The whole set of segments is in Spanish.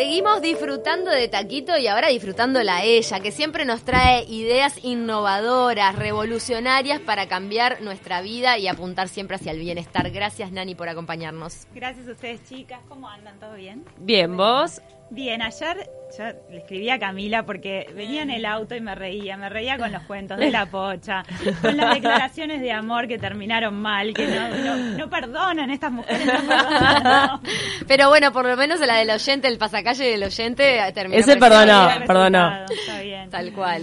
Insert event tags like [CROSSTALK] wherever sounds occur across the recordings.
Seguimos disfrutando de Taquito y ahora disfrutándola a ella, que siempre nos trae ideas innovadoras, revolucionarias para cambiar nuestra vida y apuntar siempre hacia el bienestar. Gracias, Nani, por acompañarnos. Gracias a ustedes, chicas. ¿Cómo andan? ¿Todo bien? Bien, vos. Bien, ayer yo le escribí a Camila porque venía en el auto y me reía, me reía con los cuentos de la pocha, con las declaraciones de amor que terminaron mal, que no, no, no perdonan estas mujeres, no perdonan. no. Pero bueno, por lo menos la del oyente, el pasacalle del oyente eh, terminó. Ese perdonó, perdonó. Está bien. Tal cual.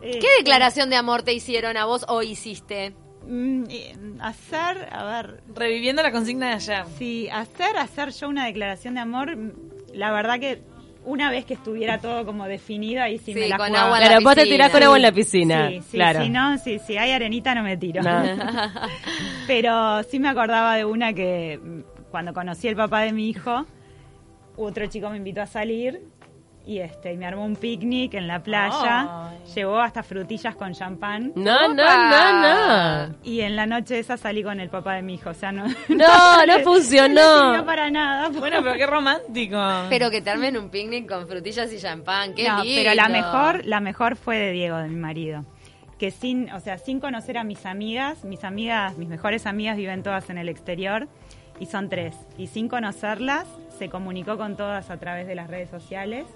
Eh, ¿Qué declaración de amor te hicieron a vos o hiciste? mm, eh, hacer, a ver, Reviviendo la consigna de ayer. Sí, hacer, hacer yo una declaración de amor, mm, la verdad que una vez que estuviera todo como definido, ahí sí, Sí, me la con jugaba. agua en la Claro, vos te piscina. tirás con agua en la piscina. Sí, sí, claro. si no, sí, si hay arenita no me tiro. No. [LAUGHS] Pero sí me acordaba de una que mm, cuando conocí al papá de mi hijo, otro chico me invitó a salir y este y me armó un picnic en la playa, Ay. llevó hasta frutillas con champán. No, no, no, no. Y en la noche esa salí con el papá de mi hijo, o sea, no... No, [LAUGHS] no funcionó. No sirvió para nada. Bueno, pero qué romántico. Pero que te armen un picnic con frutillas y champán, qué no, lindo. pero la mejor, la mejor fue de Diego, de mi marido. Que sin, o sea, sin conocer a mis amigas, mis amigas, mis mejores amigas viven todas en el exterior y son tres. Y sin conocerlas, se comunicó con todas a través de las redes sociales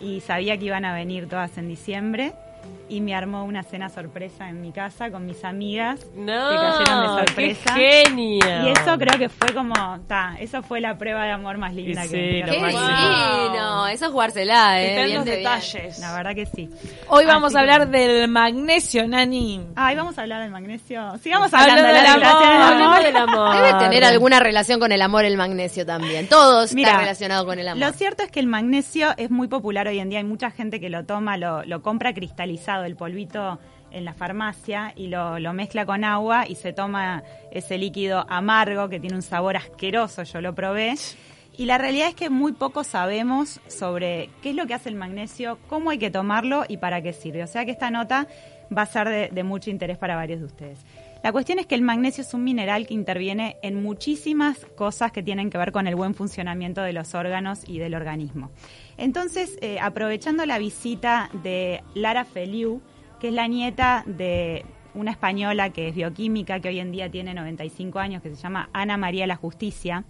y sabía que iban a venir todas en diciembre y me armó una cena sorpresa en mi casa con mis amigas No, que cayeron de qué sorpresa. genio. Y eso creo que fue como, ta, eso fue la prueba de amor más linda que sí, Qué divino, eso es jugársela, eh. Están bien los bien. detalles. La verdad que sí. Hoy vamos Así a hablar que- del magnesio, Nani. Ay, vamos a hablar del magnesio. Sigamos Hablando hablando de del las amor, del amor. Debe tener alguna relación con el amor el magnesio también. Todo está Mira, relacionado con el amor. Lo cierto es que el magnesio es muy popular hoy en día. Hay mucha gente que lo toma, lo, lo compra cristalizado, el polvito en la farmacia y lo, mezcla con agua y se toma ese líquido amargo que tiene un sabor asqueroso, yo lo probé. Y la realidad es que muy poco sabemos sobre qué es lo que hace el magnesio, cómo hay que tomarlo y para qué sirve. O sea que esta nota va a ser de mucho interés para varios de ustedes. La cuestión es que el magnesio es un mineral que interviene en muchísimas cosas que tienen que ver con el buen funcionamiento de los órganos y del organismo. Entonces, eh, aprovechando la visita de Lara Feliu, que es la nieta de una española que es bioquímica, que hoy en día tiene 95 años, que se llama Ana María La Justicia,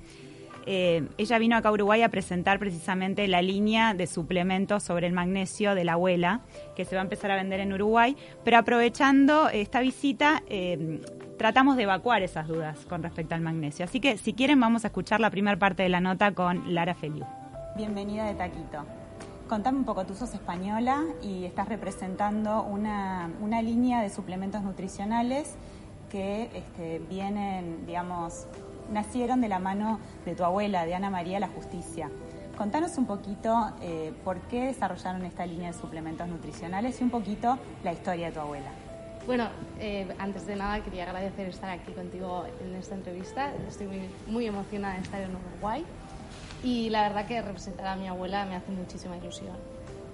eh, ella vino acá a Uruguay a presentar precisamente la línea de suplementos sobre el magnesio de la abuela, que se va a empezar a vender en Uruguay. Pero aprovechando esta visita, eh, tratamos de evacuar esas dudas con respecto al magnesio. Así que, si quieren, vamos a escuchar la primera parte de la nota con Lara Feliu. Bienvenida de Taquito. Contame un poco, tú sos española y estás representando una, una línea de suplementos nutricionales que este, vienen, digamos, nacieron de la mano de tu abuela, de Ana María La Justicia. Contanos un poquito eh, por qué desarrollaron esta línea de suplementos nutricionales y un poquito la historia de tu abuela. Bueno, eh, antes de nada quería agradecer estar aquí contigo en esta entrevista. Estoy muy, muy emocionada de estar en Uruguay y la verdad que representar a mi abuela me hace muchísima ilusión.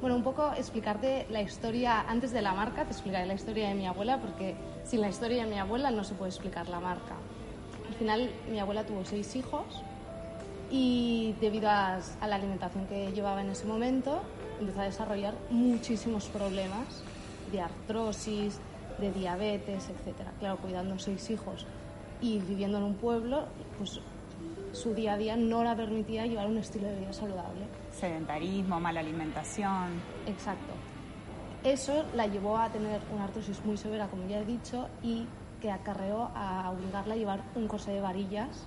Bueno, un poco explicarte la historia, antes de la marca te explicaré la historia de mi abuela porque sin la historia de mi abuela no se puede explicar la marca. Al final mi abuela tuvo seis hijos y debido a, la alimentación que llevaba en ese momento empezó a desarrollar muchísimos problemas de artrosis, de diabetes, etcétera. Claro, cuidando seis hijos y viviendo en un pueblo, pues su día a día no la permitía llevar un estilo de vida saludable. Sedentarismo, mala alimentación. Exacto. Eso la llevó a tener una artrosis muy severa, como ya he dicho, y que acarreó a obligarla a llevar un corsé de varillas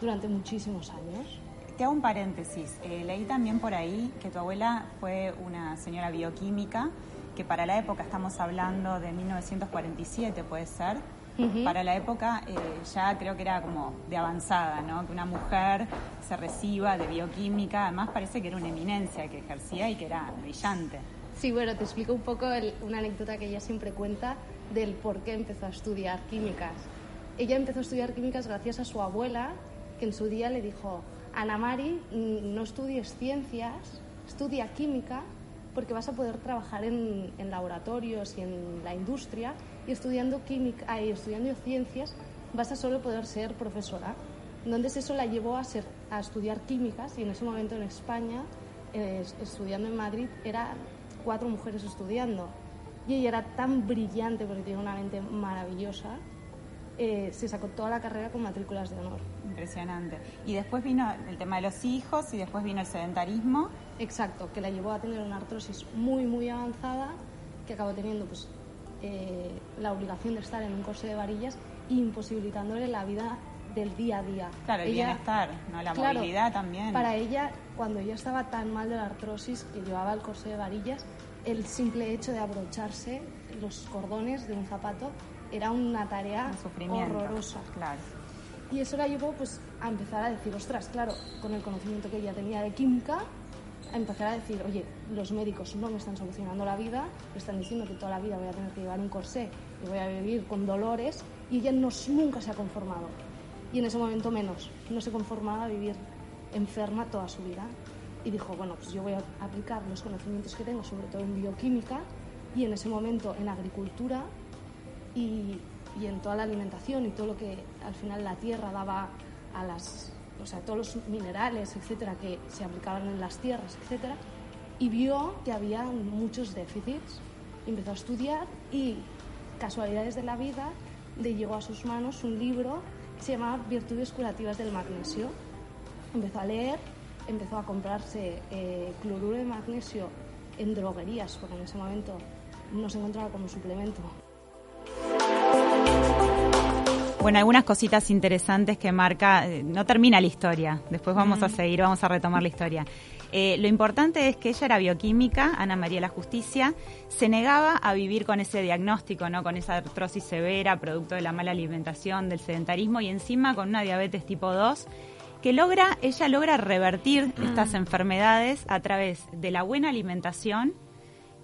durante muchísimos años. Te hago un paréntesis. Eh, leí también por ahí que tu abuela fue una señora bioquímica, que para la época, estamos hablando de 1947, puede ser, Ujú. para la época eh, ya creo que era como de avanzada, ¿no? Que una mujer se reciba de bioquímica, además parece que era una eminencia que ejercía y que era brillante. Sí, bueno, te explico un poco el- una anécdota que ella siempre cuenta. del por qué empezó a estudiar químicas. Ella empezó a estudiar químicas gracias a su abuela, que en su día le dijo, Ana Mari, no estudies ciencias, estudia química, porque vas a poder trabajar en, en laboratorios y en la industria, y estudiando, química, ay, estudiando ciencias vas a solo poder ser profesora. Entonces eso la llevó a, ser, a estudiar químicas y en ese momento en España, eh, estudiando en Madrid, eran cuatro mujeres estudiando. Y ella era tan brillante porque tiene una mente maravillosa, eh, se sacó toda la carrera con matrículas de honor. Impresionante. Y después vino el tema de los hijos y después vino el sedentarismo. Exacto, que la llevó a tener una artrosis muy, muy avanzada, que acabó teniendo pues, eh, la obligación de estar en un corsé de varillas, imposibilitándole la vida del día a día. Claro, el Ella- bienestar, ¿no? La Claro, movilidad también. Para ella, cuando ella estaba tan mal de la artrosis que llevaba el corsé de varillas, el simple hecho de abrocharse los cordones de un zapato era una tarea Un horrorosa. Claro. Y eso la llevó pues, a empezar a decir, ostras, claro, con el conocimiento que ella tenía de química, a empezar a decir, oye, los médicos no me están solucionando la vida, me están diciendo que toda la vida voy a tener que llevar un corsé y voy a vivir con dolores, y ella no, nunca se ha conformado. Y en ese momento menos, no se conformaba a vivir enferma toda su vida. Y dijo, bueno, pues yo voy a aplicar los conocimientos que tengo, sobre todo en bioquímica, y en ese momento en agricultura, y, y en toda la alimentación y todo lo que al final la tierra daba a las, o sea, todos los minerales, etcétera, que se aplicaban en las tierras, etcétera, y vio que había muchos déficits. Empezó a estudiar y, casualidades de la vida, le llegó a sus manos un libro que se llamaba Virtudes curativas del magnesio. Empezó a leer, empezó a comprarse eh, cloruro de magnesio en droguerías, porque en ese momento no se encontraba como suplemento Bueno, algunas cositas interesantes que marca, eh, no termina la historia, después vamos a seguir, vamos a retomar la historia. Eh, lo importante es que ella era bioquímica, Ana María La Justicia, se negaba a vivir con ese diagnóstico, ¿no? con esa artrosis severa, producto de la mala alimentación, del sedentarismo y encima con una diabetes tipo 2 que logra, ella logra revertir estas enfermedades a través de la buena alimentación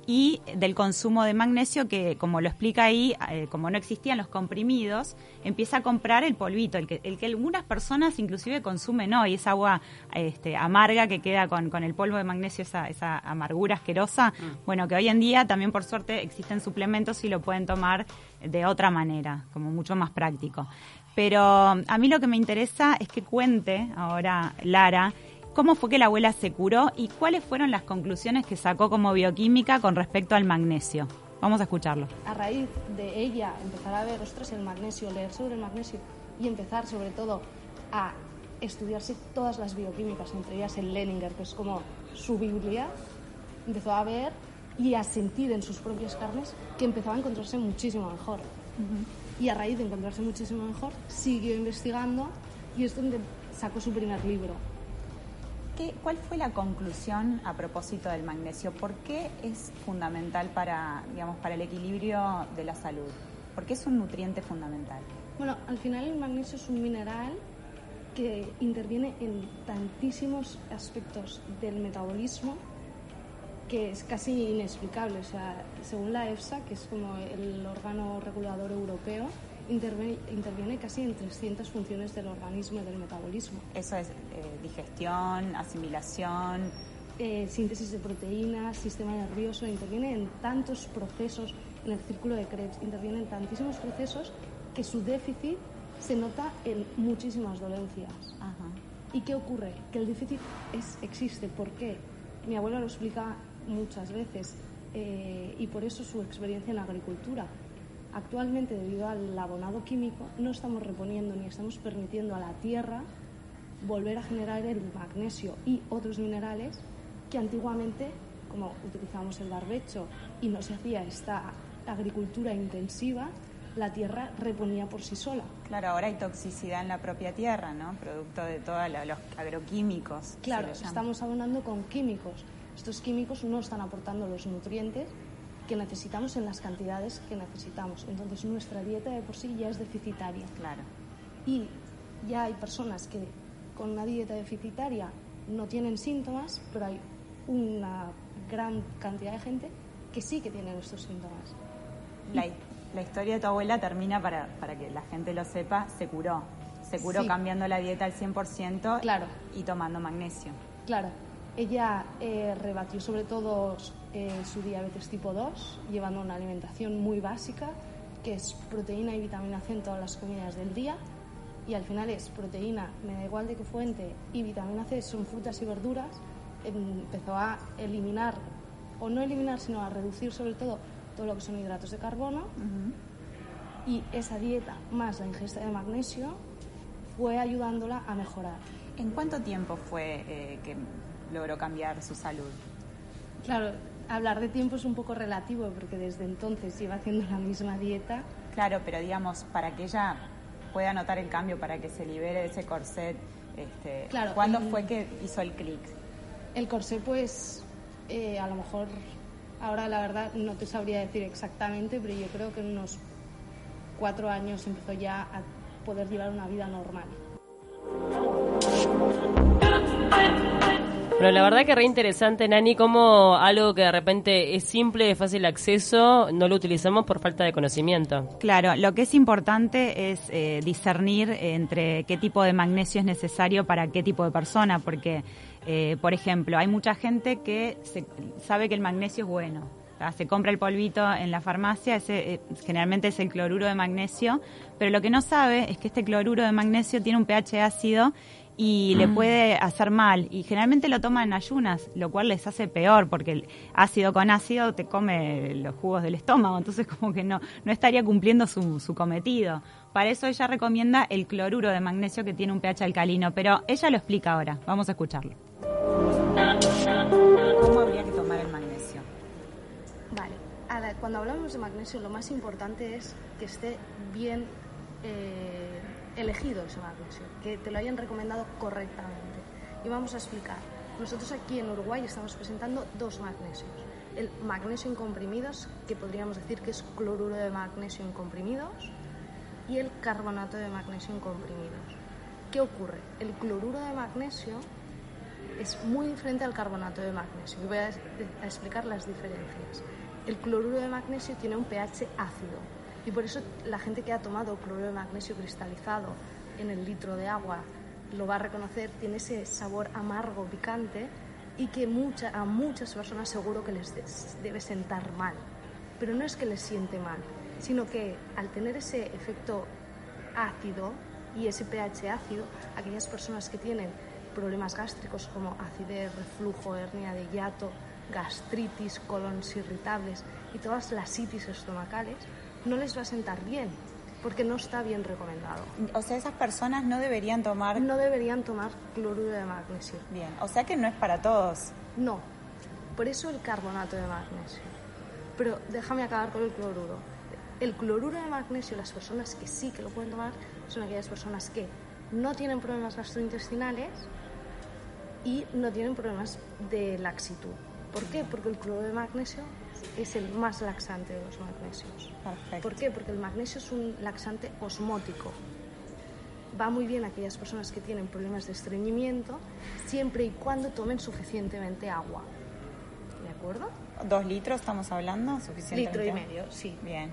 y del consumo de magnesio que, como lo explica ahí, eh, como no existían los comprimidos, empieza a comprar el polvito, el que, el que algunas personas inclusive consumen hoy, esa agua este, amarga que queda con, con el polvo de magnesio, esa, esa amargura asquerosa, bueno, que hoy en día también por suerte existen suplementos y lo pueden tomar de otra manera, como mucho más práctico. Pero a mí lo que me interesa es que cuente ahora Lara cómo fue que la abuela se curó y cuáles fueron las conclusiones que sacó como bioquímica con respecto al magnesio. Vamos a escucharlo. a raíz de ella empezar a ver, ostras, el magnesio, leer sobre el magnesio y empezar sobre todo a estudiarse todas las bioquímicas, entre ellas el Leninger, que es como su Biblia, empezó a ver y a sentir en sus propias carnes que empezaba a encontrarse muchísimo mejor. Y a raíz de encontrarse muchísimo mejor, siguió investigando y es donde sacó su primer libro. ¿Qué, ¿Cuál fue la conclusión a propósito del magnesio? ¿Por qué es fundamental para, digamos, para el equilibrio de la salud? ¿Por qué es un nutriente fundamental? Bueno, al final el magnesio es un mineral que interviene en tantísimos aspectos del metabolismo que es casi inexplicable. O sea, según la EFSA, que es como el órgano regulador europeo, interviene, interviene casi en 300 funciones del organismo y del metabolismo. Eso es eh, digestión, asimilación. Eh, síntesis de proteínas, sistema nervioso, interviene en tantos procesos, en el círculo de Krebs, interviene en tantísimos procesos que su déficit se nota en muchísimas dolencias. Ajá. ¿Y qué ocurre? Que el déficit es, existe. ¿Por qué? Mi abuela lo explica muchas veces eh, y por eso su experiencia en la agricultura. Actualmente, debido al abonado químico, no estamos reponiendo ni estamos permitiendo a la tierra volver a generar el magnesio y otros minerales que antiguamente, como utilizábamos el barbecho y no se hacía esta agricultura intensiva, la tierra reponía por sí sola. Claro, ahora hay toxicidad en la propia tierra, ¿no? Producto de todos los agroquímicos. Claro, estamos abonando con químicos. Estos químicos no están aportando los nutrientes que necesitamos en las cantidades que necesitamos. Entonces nuestra dieta de por sí ya es deficitaria. Claro. Y ya hay personas que con una dieta deficitaria no tienen síntomas, pero hay una gran cantidad de gente que sí que tienen estos síntomas. La, La historia de tu abuela termina, para, para que la gente lo sepa, se curó. Se curó Sí. cambiando la dieta al 100% Claro. y tomando magnesio. Claro, ella eh, rebatió sobre todo eh, su diabetes tipo 2, llevando una alimentación muy básica, que es proteína y vitamina C en todas las comidas del día. Y al final es proteína, me da igual de qué fuente, y vitamina C son frutas y verduras. Empezó a eliminar, o no eliminar, sino a reducir sobre todo todo lo que son hidratos de carbono. Y esa dieta, más la ingesta de magnesio, fue ayudándola a mejorar. ¿En cuánto tiempo fue eh, que logró cambiar su salud? Claro, hablar de tiempo es un poco relativo porque desde entonces lleva haciendo la misma dieta. Claro, pero digamos, para que ella pueda notar el cambio, para que se libere de ese corset, este, Claro, ¿cuándo fue que hizo el clic? El corsé, pues, eh, a lo mejor, ahora la verdad no te sabría decir exactamente, pero yo creo que en unos cuatro años empezó ya a poder llevar una vida normal. Pero la verdad que re interesante, Nani, como algo que de repente es simple, de fácil acceso, no lo utilizamos por falta de conocimiento. Claro, lo que es importante es eh, discernir entre qué tipo de magnesio es necesario para qué tipo de persona, porque, eh, por ejemplo, hay mucha gente que se- sabe que el magnesio es bueno. Se compra el polvito en la farmacia, ese, eh, generalmente es el cloruro de magnesio, pero lo que no sabe es que este cloruro de magnesio tiene un pH ácido y le puede hacer mal. Y generalmente lo toman en ayunas, lo cual les hace peor, porque el ácido con ácido te come los jugos del estómago, entonces [LAUGHS] como que no, no estaría cumpliendo su, su cometido. Para eso ella recomienda el cloruro de magnesio que tiene un pH alcalino, pero ella lo explica ahora. Vamos a escucharlo. ¿Cómo habría que tomar el magnesio? Vale, ahora, cuando hablamos de magnesio, lo más importante es que esté bien eh, elegido ese magnesio, que te lo hayan recomendado correctamente. Y vamos a explicar. Nosotros aquí en Uruguay estamos presentando dos magnesios. El magnesio en comprimidos, que podríamos decir que es cloruro de magnesio en comprimidos, y el carbonato de magnesio en comprimidos. ¿Qué ocurre? El cloruro de magnesio es muy diferente al carbonato de magnesio. Y voy a explicar las diferencias. El cloruro de magnesio tiene un pH ácido y por eso la gente que ha tomado cloruro de magnesio cristalizado en el litro de agua lo va a reconocer, tiene ese sabor amargo, picante y que a muchas personas seguro que les debe sentar mal. Pero no es que les siente mal, sino que al tener ese efecto ácido y ese pH ácido, aquellas personas que tienen problemas gástricos como acidez, reflujo, hernia de hiato, gastritis, colones irritables y todas las itis estomacales, no les va a sentar bien, porque no está bien recomendado. O sea, esas personas no deberían tomar... No deberían tomar cloruro de magnesio. Bien, o sea que no es para todos. No, por eso el carbonato de magnesio. Pero déjame acabar con el cloruro. El cloruro de magnesio, las personas que sí que lo pueden tomar, son aquellas personas que no tienen problemas gastrointestinales y no tienen problemas de laxitud. ¿Por qué? Porque el cloruro de magnesio es el más laxante de los magnesios. Perfecto. ¿Por qué? Porque el magnesio es un laxante osmótico. Va muy bien a aquellas personas que tienen problemas de estreñimiento, siempre y cuando tomen suficientemente agua. ¿De acuerdo? ¿Dos litros estamos hablando? ¿Suficiente? Litro y medio, sí. Bien.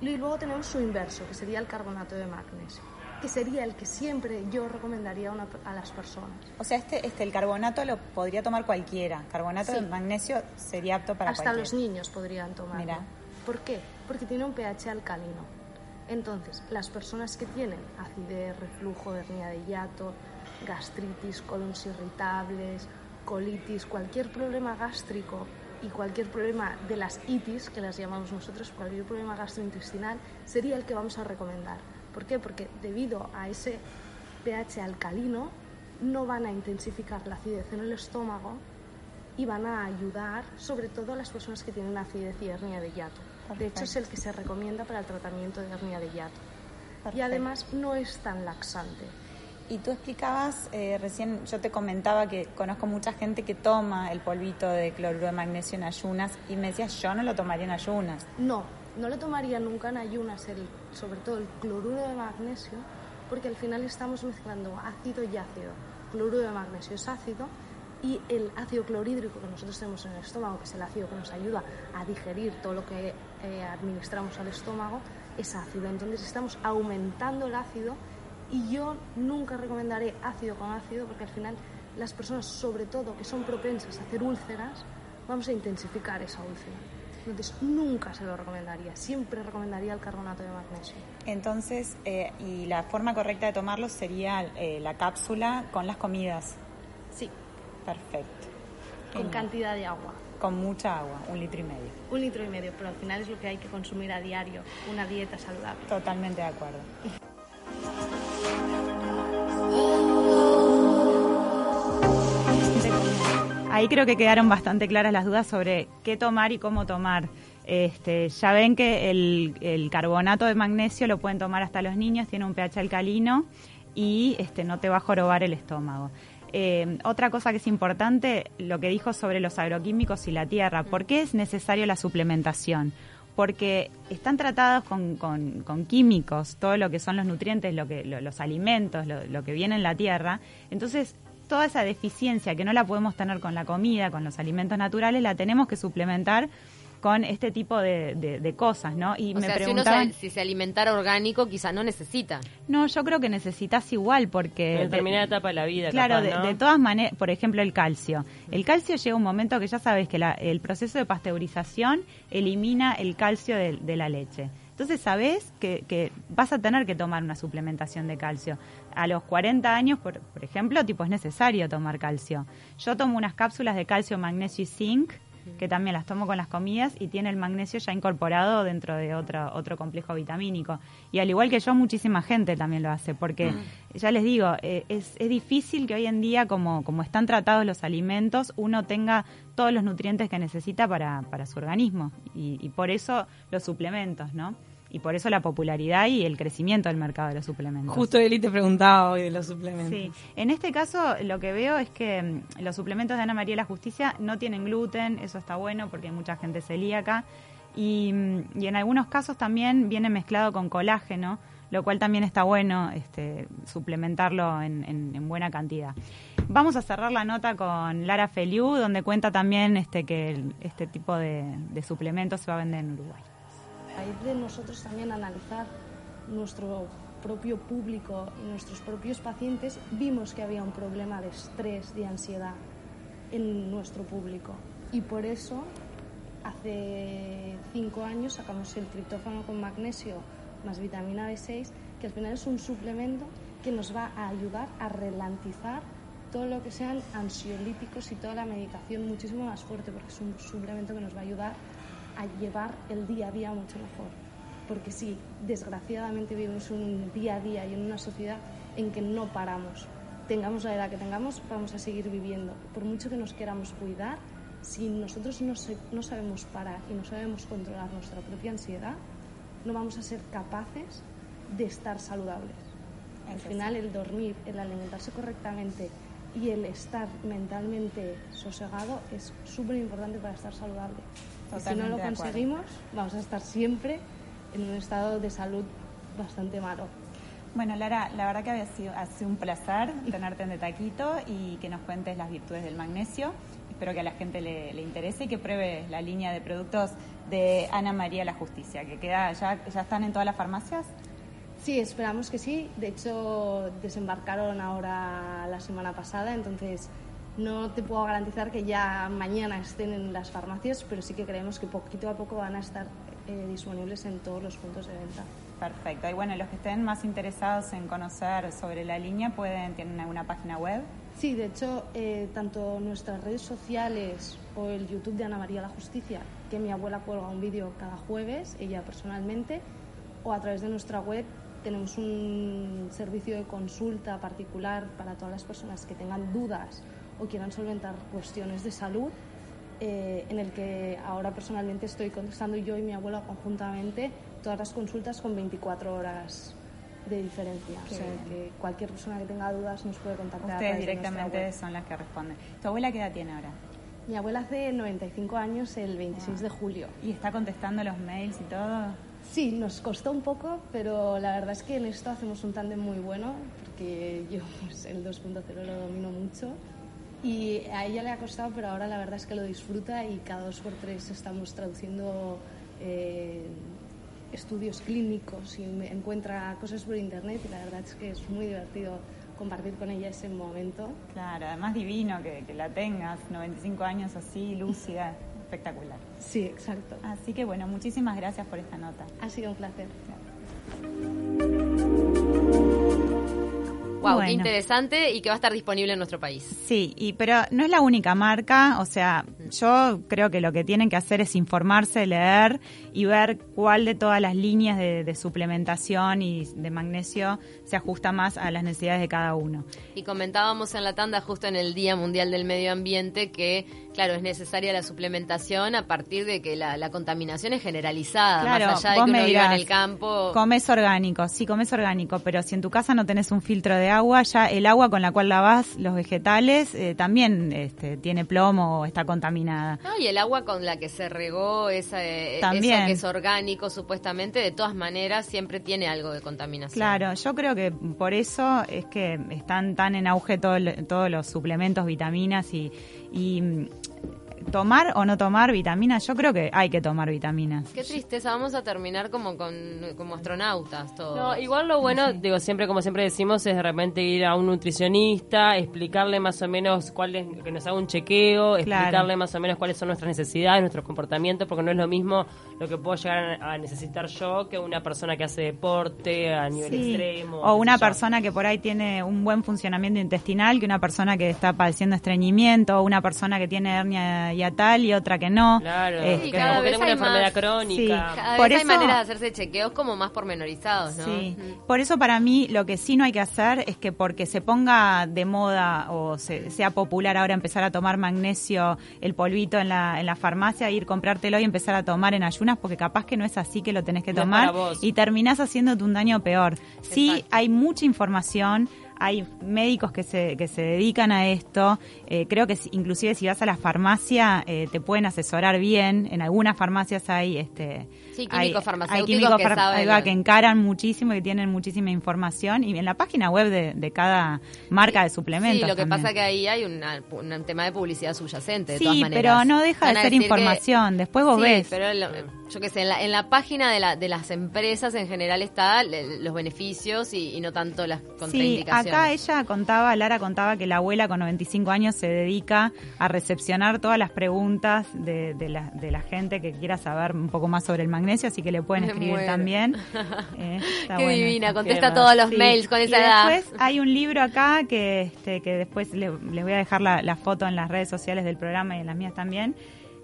Y luego tenemos su inverso, que sería el carbonato de magnesio, que sería el que siempre yo recomendaría a, una- a las personas. O sea, este, este, el carbonato lo podría tomar cualquiera. Carbonato Sí. de magnesio sería apto para Hasta cualquiera. los niños podrían tomarlo. ¿Por qué? Porque tiene un pH alcalino. Entonces, las personas que tienen acidez, reflujo, hernia de hiato, gastritis, colones irritables, colitis, cualquier problema gástrico y cualquier problema de las itis, que las llamamos nosotros, cualquier problema gastrointestinal, sería el que vamos a recomendar. ¿Por qué? Porque debido a ese pH alcalino, no van a intensificar la acidez en el estómago y van a ayudar sobre todo a las personas que tienen acidez y hernia de hiato. De hecho, es el que se recomienda para el tratamiento de hernia de hiato. Y además no es tan laxante. Y tú explicabas, eh, recién yo te comentaba que conozco mucha gente que toma el polvito de cloruro de magnesio en ayunas y me decías, yo no lo tomaría en ayunas. No, no lo tomaría nunca en ayunas, el, sobre todo el cloruro de magnesio, porque al final estamos mezclando ácido y ácido. Cloruro de magnesio es ácido y el ácido clorhídrico que nosotros tenemos en el estómago, que es el ácido que nos ayuda a digerir todo lo que eh, administramos al estómago, es ácido. Entonces estamos aumentando el ácido y yo nunca recomendaré ácido con ácido porque al final las personas, sobre todo que son propensas a hacer úlceras, vamos a intensificar esa úlcera. Entonces nunca se lo recomendaría, siempre recomendaría el carbonato de magnesio. Entonces, eh, y la forma correcta de tomarlo sería eh, la cápsula con las comidas. Sí, Perfecto. con Genial. cantidad de agua. Con mucha agua, un litro y medio. Un litro y medio, pero al final es lo que hay que consumir a diario, una dieta saludable. Totalmente de acuerdo. Ahí creo que quedaron bastante claras las dudas sobre qué tomar y cómo tomar. Este, ya ven que el, carbonato de magnesio lo pueden tomar hasta los niños, tiene un pH alcalino y este, no te va a jorobar el estómago. Eh, otra cosa que es importante, lo que dijo sobre los agroquímicos y la tierra. ¿Por qué es necesario la suplementación? Porque están tratados con, químicos, todo lo que son los nutrientes, lo que, lo- los alimentos, lo que viene en la tierra. Entonces, toda esa deficiencia que no la podemos tener con la comida, con los alimentos naturales, la tenemos que suplementar con este tipo de, de- de cosas, ¿no? Y O me sea, si uno preguntaban... se, si se alimentara orgánico, quizá no necesita. No, yo creo que necesitas igual porque... En de- determinada etapa de la vida, Claro, capaz, de, ¿no? de todas maneras, por ejemplo, el calcio. El calcio llega un momento que ya sabes que la- el proceso de pasteurización elimina el calcio de, de la leche. Entonces sabes que, que vas a tener que tomar una suplementación de calcio. A los 40 años, por, por ejemplo, tipo es necesario tomar calcio. Yo tomo unas cápsulas de calcio, magnesio y zinc que también las tomo con las comidas y tiene el magnesio ya incorporado dentro de otro, otro complejo vitamínico. Y al igual que yo, muchísima gente también lo hace, porque ya les digo, eh, es, es difícil que hoy en día, como, como están tratados los alimentos, uno tenga todos los nutrientes que necesita para, para su organismo. Y, y por eso los suplementos, ¿no? Y por eso la popularidad y el crecimiento del mercado de los suplementos. Justo Eli te preguntaba hoy de los suplementos. Sí, en este caso lo que veo es que mm, los suplementos de Ana María de la Justicia no tienen gluten, eso está bueno porque hay mucha gente celíaca y, mm, y en algunos casos también viene mezclado con colágeno, lo cual también está bueno este, suplementarlo en, en- en buena cantidad. Vamos a cerrar la nota con Lara Feliu, donde cuenta también este, que el- este tipo de, de suplementos se va a vender en Uruguay. Raíz de nosotros también analizar nuestro propio público y nuestros propios pacientes, vimos que había un problema de estrés, de ansiedad en nuestro público. Y por eso, hace cinco años sacamos el triptófano con magnesio más vitamina B6, que al final es un suplemento que nos va a ayudar a ralentizar todo lo que sean ansiolíticos y toda la medicación muchísimo más fuerte, porque es un suplemento que nos va a ayudar a llevar el día a día mucho mejor. Porque sí, desgraciadamente vivimos un día a día y en una sociedad en que no paramos. Tengamos la edad que tengamos, vamos a seguir viviendo. Por mucho que nos queramos cuidar, si nosotros no, se- no sabemos parar y no sabemos controlar nuestra propia ansiedad, no vamos a ser capaces de estar saludables. Al final, el dormir, el alimentarse correctamente y el estar mentalmente sosegado es súper importante para estar saludable. Si no lo conseguimos, vamos a estar siempre en un estado de salud bastante malo. Bueno, Lara, la verdad que había sido, ha sido un placer tenerte en De Taquito y que nos cuentes las virtudes del magnesio. Espero que a la gente le, le interese y que pruebe la línea de productos de Ana María La Justicia, que queda ya, ya están en todas las farmacias. Sí, esperamos que sí. De hecho, desembarcaron ahora la semana pasada, entonces no te puedo garantizar que ya mañana estén en las farmacias, pero sí que creemos que poquito a poco van a estar eh, disponibles en todos los puntos de venta. Perfecto. Y bueno, los que estén más interesados en conocer sobre la línea pueden, tienen alguna página web. Sí, de hecho, eh, tanto nuestras redes sociales o el YouTube de Ana María la Justicia, que mi abuela cuelga un vídeo cada jueves, ella personalmente, o a través de nuestra web tenemos un servicio de consulta particular para todas las personas que tengan dudas o quieran solventar cuestiones de salud, eh, en el que ahora personalmente estoy contestando yo y mi abuela conjuntamente todas las consultas con 24 horas de diferencia. o sea, que cualquier persona que tenga dudas nos puede contactar. Ustedes de directamente web. son las que responden. ¿Tu abuela qué edad tiene ahora? Mi abuela hace 95 años el 26 de julio. ¿Y está contestando los mails y todo? Sí, nos costó un poco, pero la verdad es que en esto hacemos un tándem muy bueno, porque yo [LAUGHS] pues, el 2.0 lo domino mucho Y a ella le ha costado, pero ahora la verdad es que lo disfruta y cada dos por tres estamos traduciendo eh, estudios clínicos y encuentra cosas por internet y la verdad es que es muy divertido compartir con ella ese momento. Claro, además divino que, que la tengas, 95 años así, lúcida, espectacular. Sí, exacto. Así que bueno, muchísimas gracias por esta nota. Ha sido un placer. Wow, qué interesante y que va a estar disponible en nuestro país. Sí, y, pero no es la única marca, o sea, yo creo que lo que tienen que hacer es informarse, leer y ver cuál de todas las líneas de, de suplementación y de magnesio se ajusta más a las necesidades de cada uno. Y comentábamos en la tanda justo en el Día Mundial del Medio Ambiente que, claro, es necesaria la suplementación a partir de que la, la contaminación es generalizada, Claro, más allá de que me uno viva en dirás, el campo. Comes orgánico, sí, comes orgánico, pero si en tu casa no tenés un filtro de agua, ya el agua con la cual lavas los vegetales eh, también este, tiene plomo o está contaminada. No, y el agua con la que se regó esa, eh, También. eso que es orgánico supuestamente, de todas maneras siempre tiene algo de contaminación. Claro, yo creo que por eso es que están tan en auge todo todos los suplementos, vitaminas y, y, tomar o no tomar vitaminas. Yo creo que hay que tomar vitaminas. Qué tristeza, vamos a terminar como con como astronautas todos. No, igual lo bueno, digo, siempre, como siempre decimos, es de repente ir a un nutricionista, explicarle más o menos cuál es, que nos haga un chequeo, explicarle más o menos cuáles son nuestras necesidades, nuestros comportamientos, porque no es lo mismo lo que puedo llegar a necesitar yo que una persona que hace deporte a nivel Sí. extremo. O una persona que por ahí tiene un buen funcionamiento intestinal, que una persona que está padeciendo estreñimiento, o una persona que tiene hernia hiatal y otra que no. Claro, Eh, Sí, que cada vez tengo una más. enfermedad crónica. Sí. Cada Por vez hay eso- maneras de hacerse chequeos como más pormenorizados, ¿no? Sí, Mm. por eso para mí lo que sí no hay que hacer es que porque se ponga de moda o se- sea popular ahora empezar a tomar magnesio, el polvito en la, en la farmacia, ir comprártelo y empezar a tomar en ayunas, porque capaz que no es así que lo tenés que No tomar y terminás haciéndote un daño peor. Sí, Exacto. hay mucha información. Hay médicos que se, que se dedican a esto. Eh, creo que si- inclusive si vas a la farmacia eh, te pueden asesorar bien. En algunas farmacias hay este Sí, hay- químicos hay farmacéuticos químicos que far- saben ahí va, lo- que encaran muchísimo y tienen muchísima información y en la página web de, de cada marca de suplementos. Sí, lo que también. pasa que ahí hay una- un tema de publicidad subyacente, de Sí, todas maneras. pero no deja de Van ser que- información. Después vos Sí, ves. pero lo- yo qué sé, en la, en la página de, la, de las empresas en general está los beneficios y, y no tanto las Sí, contraindicaciones. Acá ella contaba, Lara contaba que la abuela con 95 años se dedica a recepcionar todas las preguntas de, de la, de la gente que quiera saber un poco más sobre el magnesio, así que le pueden escribir también. [LAUGHS] Eh, está Qué bueno divina, contesta Qué todos los Sí. mails con Y esa edad. después hay un libro acá que, este, que después le- les voy a dejar la, la foto en las redes sociales del programa y en las mías también,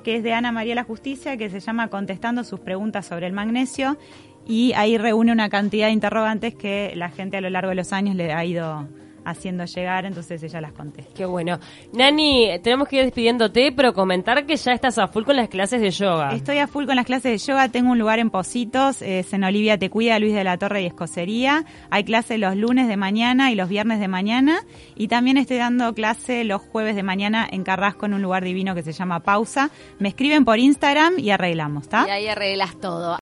que es de Ana María La Justicia, que se llama Contestando sus preguntas sobre el magnesio y ahí reúne una cantidad de interrogantes que la gente a lo largo de los años le ha ido haciendo llegar, entonces ella las contesta. Qué bueno. Nani, tenemos que ir despidiéndote, pero comentar que ya estás a full con las clases de yoga. Estoy a full con las clases de yoga, tengo un lugar en Positos, es en Olivia Te Cuida, Luis de la Torre y Escocería. Hay clase los lunes de mañana y los viernes de mañana. Y también estoy dando clase los jueves de mañana en Carrasco en un lugar divino que se llama Pausa. Me escriben por Instagram y arreglamos, ¿está? Y ahí arreglas todo.